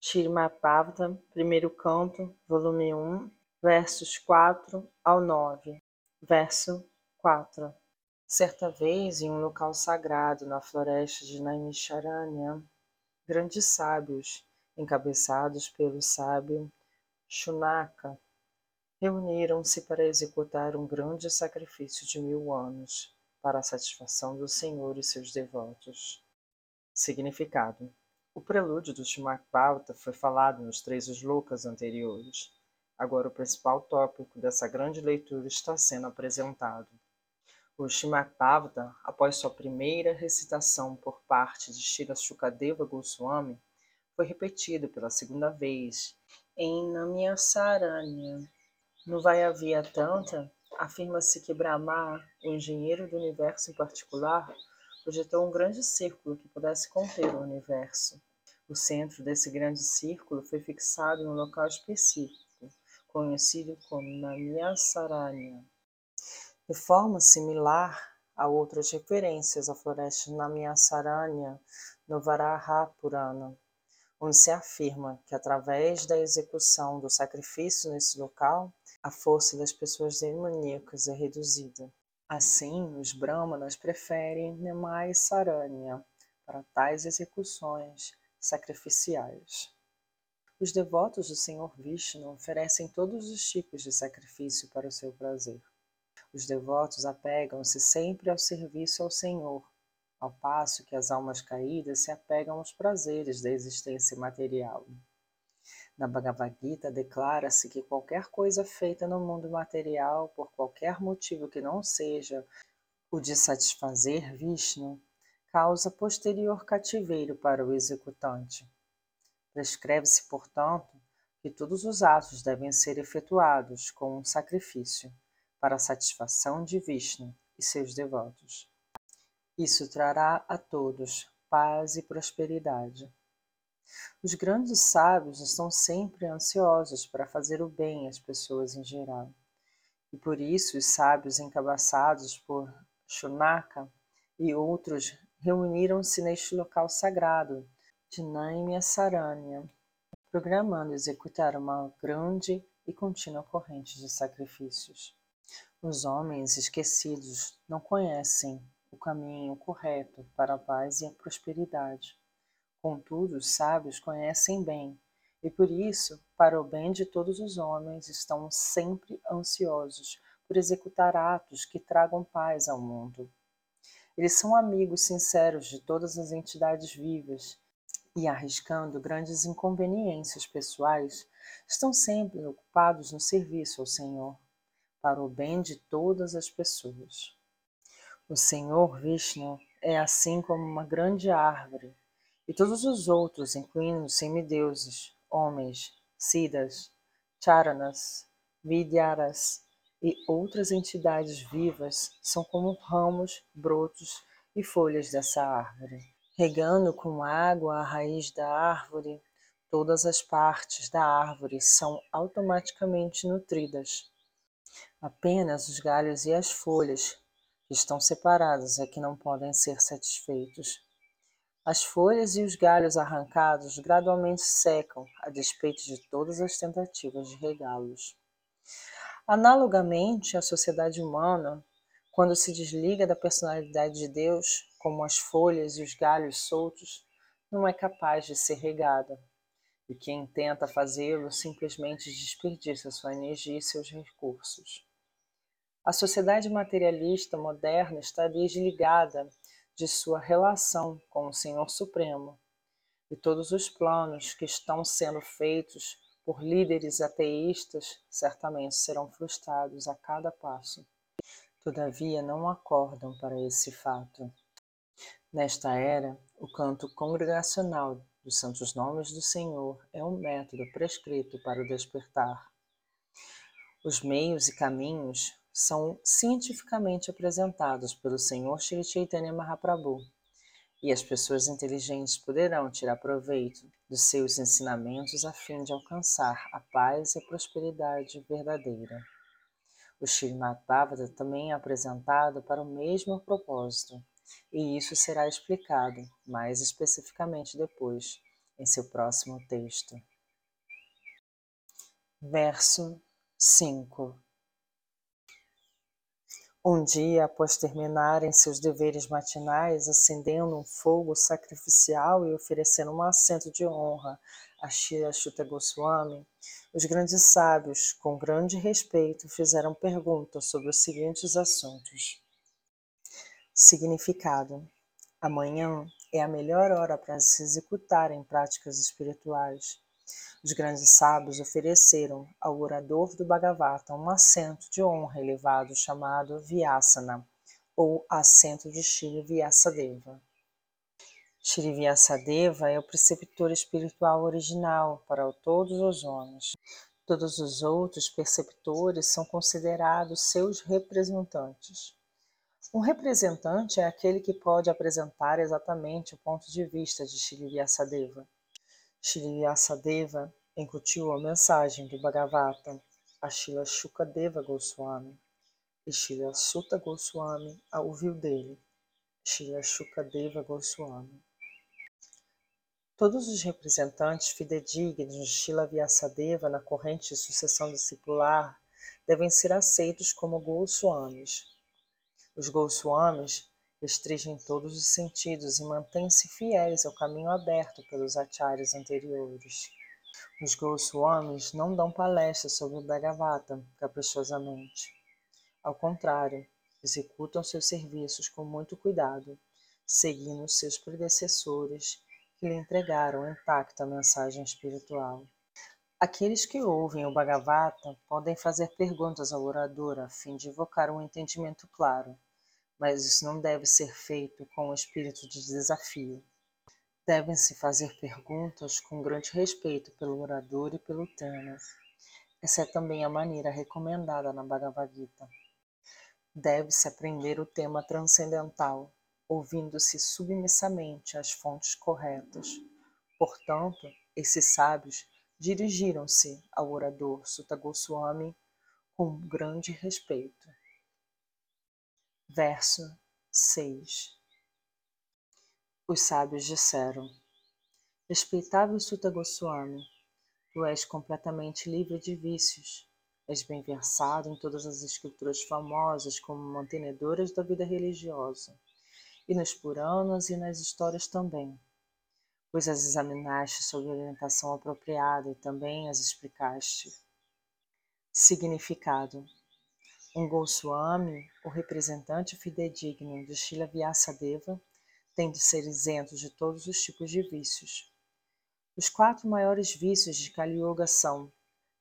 Shrimad primeiro canto, volume 1, versos 4 ao 9. Verso 4. Certa vez, em um local sagrado na floresta de Naimisharanya, grandes sábios, encabeçados pelo sábio Shunaka, reuniram-se para executar um grande sacrifício de mil anos para a satisfação do Senhor e seus devotos. Significado o prelúdio do Shimakbauta foi falado nos três slokas anteriores. Agora o principal tópico dessa grande leitura está sendo apresentado. O Shimakbauta, após sua primeira recitação por parte de Shira Shukadeva Goswami, foi repetido pela segunda vez em Namyasaranya. No Vayavya Tantra, afirma-se que Brahma, o engenheiro do universo em particular, projetou um grande círculo que pudesse conter o universo. O centro desse grande círculo foi fixado num local específico, conhecido como Namyasaranya. De forma similar a outras referências à floresta Namyasaranya no Varaha Purana, onde se afirma que através da execução do sacrifício nesse local, a força das pessoas demoníacas é reduzida. Assim, os brahmanas preferem Nemai Saranya para tais execuções, sacrificiais. Os devotos do Senhor Vishnu oferecem todos os tipos de sacrifício para o seu prazer. Os devotos apegam-se sempre ao serviço ao Senhor, ao passo que as almas caídas se apegam aos prazeres da existência material. Na Bhagavad Gita declara-se que qualquer coisa feita no mundo material, por qualquer motivo que não seja o de satisfazer Vishnu, causa posterior cativeiro para o executante. Prescreve-se, portanto, que todos os atos devem ser efetuados com um sacrifício para a satisfação de Vishnu e seus devotos. Isso trará a todos paz e prosperidade. Os grandes sábios estão sempre ansiosos para fazer o bem às pessoas em geral. E por isso os sábios encabeçados por Shunaka e outros reuniram-se neste local sagrado de Naimya Saranya, programando executar uma grande e contínua corrente de sacrifícios. Os homens esquecidos não conhecem o caminho correto para a paz e a prosperidade. Contudo, os sábios conhecem bem, e por isso, para o bem de todos os homens, estão sempre ansiosos por executar atos que tragam paz ao mundo. Eles são amigos sinceros de todas as entidades vivas e, arriscando grandes inconveniências pessoais, estão sempre ocupados no serviço ao Senhor, para o bem de todas as pessoas. O Senhor Vishnu é assim como uma grande árvore, e todos os outros, incluindo os semideuses, homens, siddhas, charanas, vidyaras e outras entidades vivas são como ramos, brotos e folhas dessa árvore. Regando com água a raiz da árvore, todas as partes da árvore são automaticamente nutridas. Apenas os galhos e as folhas, que estão separados, é que não podem ser satisfeitos. As folhas e os galhos arrancados gradualmente secam, a despeito de todas as tentativas de regá-los. Analogamente, a sociedade humana, quando se desliga da personalidade de Deus, como as folhas e os galhos soltos, não é capaz de ser regada. E quem tenta fazê-lo simplesmente desperdiça sua energia e seus recursos. A sociedade materialista moderna está desligada de sua relação com o Senhor Supremo, e todos os planos que estão sendo feitos por líderes ateístas certamente serão frustrados a cada passo. Todavia, não acordam para esse fato. Nesta era, o canto congregacional dos santos nomes do Senhor é um método prescrito para o despertar. Os meios e caminhos são cientificamente apresentados pelo Senhor Shri Chaitanya Mahaprabhu e as pessoas inteligentes poderão tirar proveito dos seus ensinamentos a fim de alcançar a paz e a prosperidade verdadeira. O Srimad Bhagavata também é apresentado para o mesmo propósito, e isso será explicado mais especificamente depois, em seu próximo texto. Verso 5 Um dia, após terminarem seus deveres matinais, acendendo um fogo sacrificial e oferecendo um assento de honra a Shri Goswami, os grandes sábios, com grande respeito, fizeram perguntas sobre os seguintes assuntos. Significado: Amanhã é a melhor hora para se executarem práticas espirituais. Os grandes sábios ofereceram ao orador do Bhagavata um assento de honra elevado chamado Vyasana, ou assento de Shri Vyasadeva. Shri Vyasadeva é o preceptor espiritual original para todos os homens. Todos os outros preceptores são considerados seus representantes. Um representante é aquele que pode apresentar exatamente o ponto de vista de Shri Vyasadeva. Shri Vyasadeva incutiu a mensagem do Bhagavata a Shila Shukadeva Goswami e Shila Sutta Goswami a ouviu dele, Shila Shukadeva Goswami. Todos os representantes fidedignos de Shila Vyasadeva na corrente de sucessão discipular devem ser aceitos como Goswamis. Os Goswamis restringem todos os sentidos e mantêm-se fiéis ao caminho aberto pelos acharyas anteriores. Os Goswamis não dão palestras sobre o Bhagavata caprichosamente. Ao contrário, executam seus serviços com muito cuidado, seguindo seus predecessores que lhe entregaram intacta a mensagem espiritual. Aqueles que ouvem o Bhagavata podem fazer perguntas ao orador a fim de evocar um entendimento claro, mas isso não deve ser feito com o espírito de desafio. Devem-se fazer perguntas com grande respeito pelo orador e pelo tema. Essa é também a maneira recomendada na Bhagavad Gita. Deve-se aprender o tema transcendental, ouvindo-se submissamente às fontes corretas. Portanto, esses sábios dirigiram-se ao orador Sutta Goswami com grande respeito. Verso 6 Os sábios disseram: Respeitável Sutta Goswami, tu és completamente livre de vícios. És bem versado em todas as escrituras famosas como mantenedoras da vida religiosa. E nos Puranas e nas histórias também, pois as examinaste sob orientação apropriada e também as explicaste. Significado: Um Goswami, o representante fidedigno de Shila Vyasadeva, tem de ser isento de todos os tipos de vícios. Os quatro maiores vícios de Kali Yuga são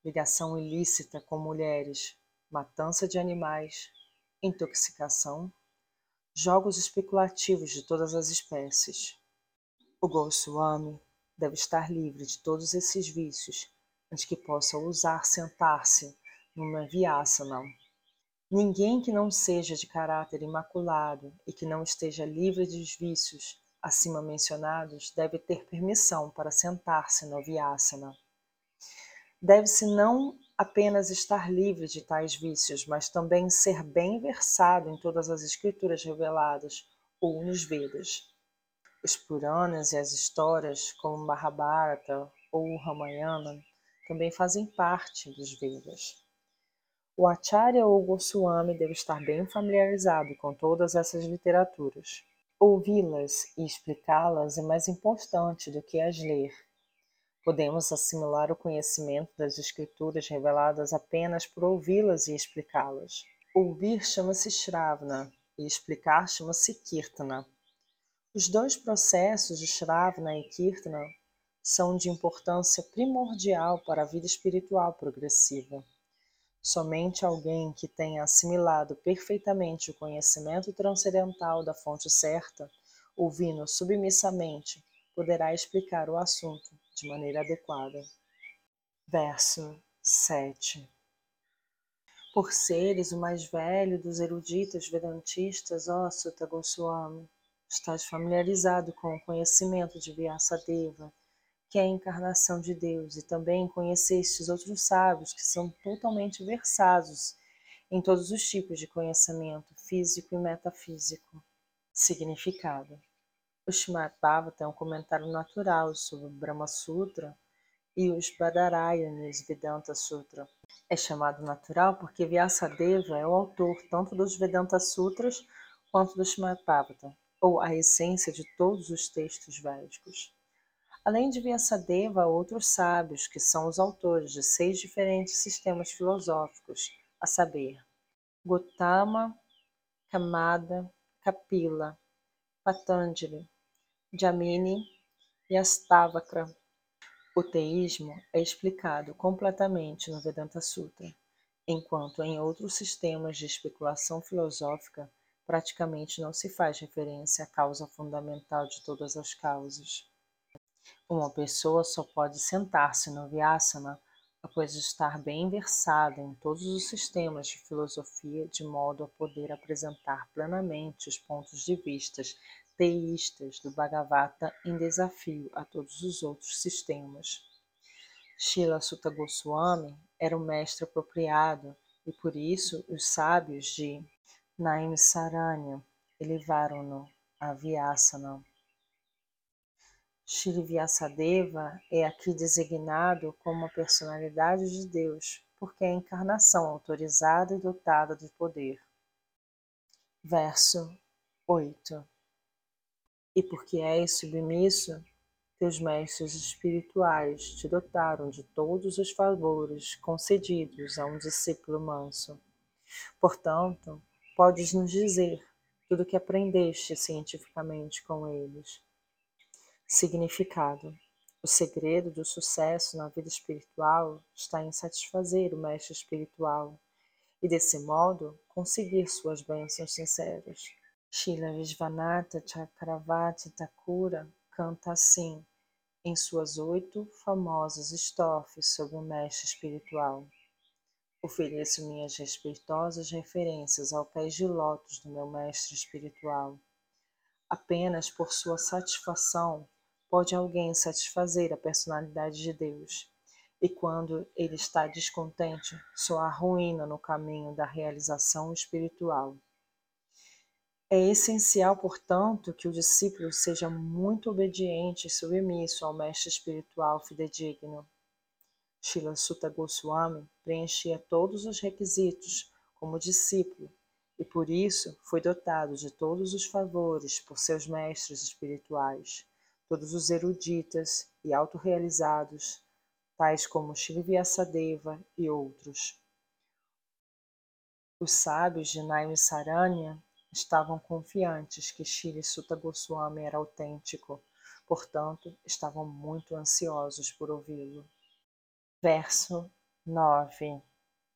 ligação ilícita com mulheres, matança de animais, intoxicação jogos especulativos de todas as espécies. O Goswami deve estar livre de todos esses vícios antes que possa ousar sentar-se numa vyasana. Ninguém que não seja de caráter imaculado e que não esteja livre dos vícios acima mencionados deve ter permissão para sentar-se no vyasana. Deve-se não apenas estar livre de tais vícios, mas também ser bem versado em todas as escrituras reveladas ou nos Vedas. Os Puranas e as histórias, como Mahabharata ou Ramayana, também fazem parte dos Vedas. O Acharya ou Goswami deve estar bem familiarizado com todas essas literaturas. Ouvi-las e explicá-las é mais importante do que as ler Podemos assimilar o conhecimento das Escrituras reveladas apenas por ouvi-las e explicá-las. Ouvir chama-se Shravana e explicar chama-se Kirtana. Os dois processos de Shravana e Kirtana são de importância primordial para a vida espiritual progressiva. Somente alguém que tenha assimilado perfeitamente o conhecimento transcendental da fonte certa, ouvindo submissamente, poderá explicar o assunto de maneira adequada. Verso 7 Por seres o mais velho dos eruditos vedantistas, ó Sutta Goswami, estás familiarizado com o conhecimento de Vyasadeva, que é a encarnação de Deus, e também conhecestes outros sábios que são totalmente versados em todos os tipos de conhecimento físico e metafísico. Significado: O Srimad Bhagavatam é um comentário natural sobre o Brahma Sutra e os Badarayanis Vedanta Sutra. É chamado natural porque Vyasadeva é o autor tanto dos Vedanta Sutras quanto do Bhagavatam, ou a essência de todos os textos védicos. Além de Vyasadeva, outros sábios que são os autores de seis diferentes sistemas filosóficos, a saber, Gautama, Kamada, Kapila, Patanjali, Jamini e Astavakra. O teísmo é explicado completamente no Vedanta Sutra, enquanto em outros sistemas de especulação filosófica praticamente não se faz referência à causa fundamental de todas as causas. Uma pessoa só pode sentar-se no Vyasana após estar bem versada em todos os sistemas de filosofia, de modo a poder apresentar plenamente os pontos de vista teístas do Bhagavata em desafio a todos os outros sistemas. Shila Sutta Goswami era o mestre apropriado e por isso os sábios de Naimsaranya elevaram-no a Vyasana. Shri Vyasadeva é aqui designado como a personalidade de Deus, porque é a encarnação autorizada e dotada de poder. Verso 8 e porque és submisso, teus mestres espirituais te dotaram de todos os favores concedidos a um discípulo manso. Portanto, podes nos dizer tudo o que aprendeste cientificamente com eles. Significado: O segredo do sucesso na vida espiritual está em satisfazer o mestre espiritual e, desse modo, conseguir suas bênçãos sinceras. Shila Vishvanatha Chakravarti Thakura canta assim em suas oito famosas estrofes sobre o mestre espiritual. Ofereço minhas respeitosas referências ao pés de lótus do meu mestre espiritual. Apenas por sua satisfação pode alguém satisfazer a personalidade de Deus. E quando ele está descontente, só há ruína no caminho da realização espiritual. É essencial, portanto, que o discípulo seja muito obediente e submisso ao mestre espiritual fidedigno. Shila Sutta Goswami preenchia todos os requisitos como discípulo e por isso foi dotado de todos os favores por seus mestres espirituais, todos os eruditas e autorrealizados, tais como Shri Vyasadeva e outros. Os sábios de Naimisaranya estavam confiantes que Shri Sutta Goswami era autêntico, portanto, estavam muito ansiosos por ouvi-lo. Verso 9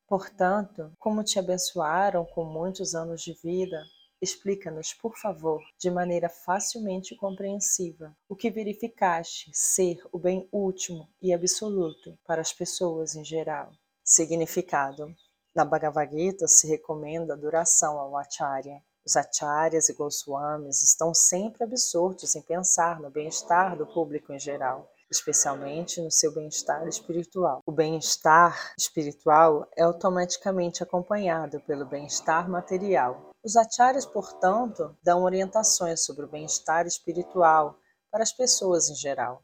Portanto, como te abençoaram com muitos anos de vida, explica-nos, por favor, de maneira facilmente compreensiva, o que verificaste ser o bem último e absoluto para as pessoas em geral. Significado: Na Bhagavad Gita se recomenda a duração ao Acharya, os acharyas e goswamis estão sempre absortos em pensar no bem-estar do público em geral, especialmente no seu bem-estar espiritual. O bem-estar espiritual é automaticamente acompanhado pelo bem-estar material. Os acharyas, portanto, dão orientações sobre o bem-estar espiritual para as pessoas em geral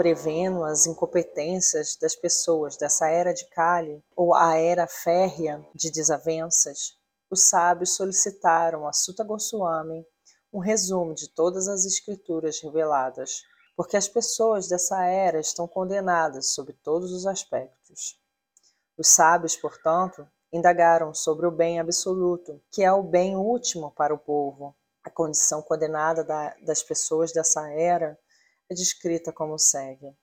prevendo as incompetências das pessoas dessa era de Kali ou a era férrea de desavenças, os sábios solicitaram a Sutta Goswami um resumo de todas as escrituras reveladas, porque as pessoas dessa era estão condenadas sob todos os aspectos. Os sábios, portanto, indagaram sobre o bem absoluto, que é o bem último para o povo. A condição condenada da, das pessoas dessa era é descrita como segue.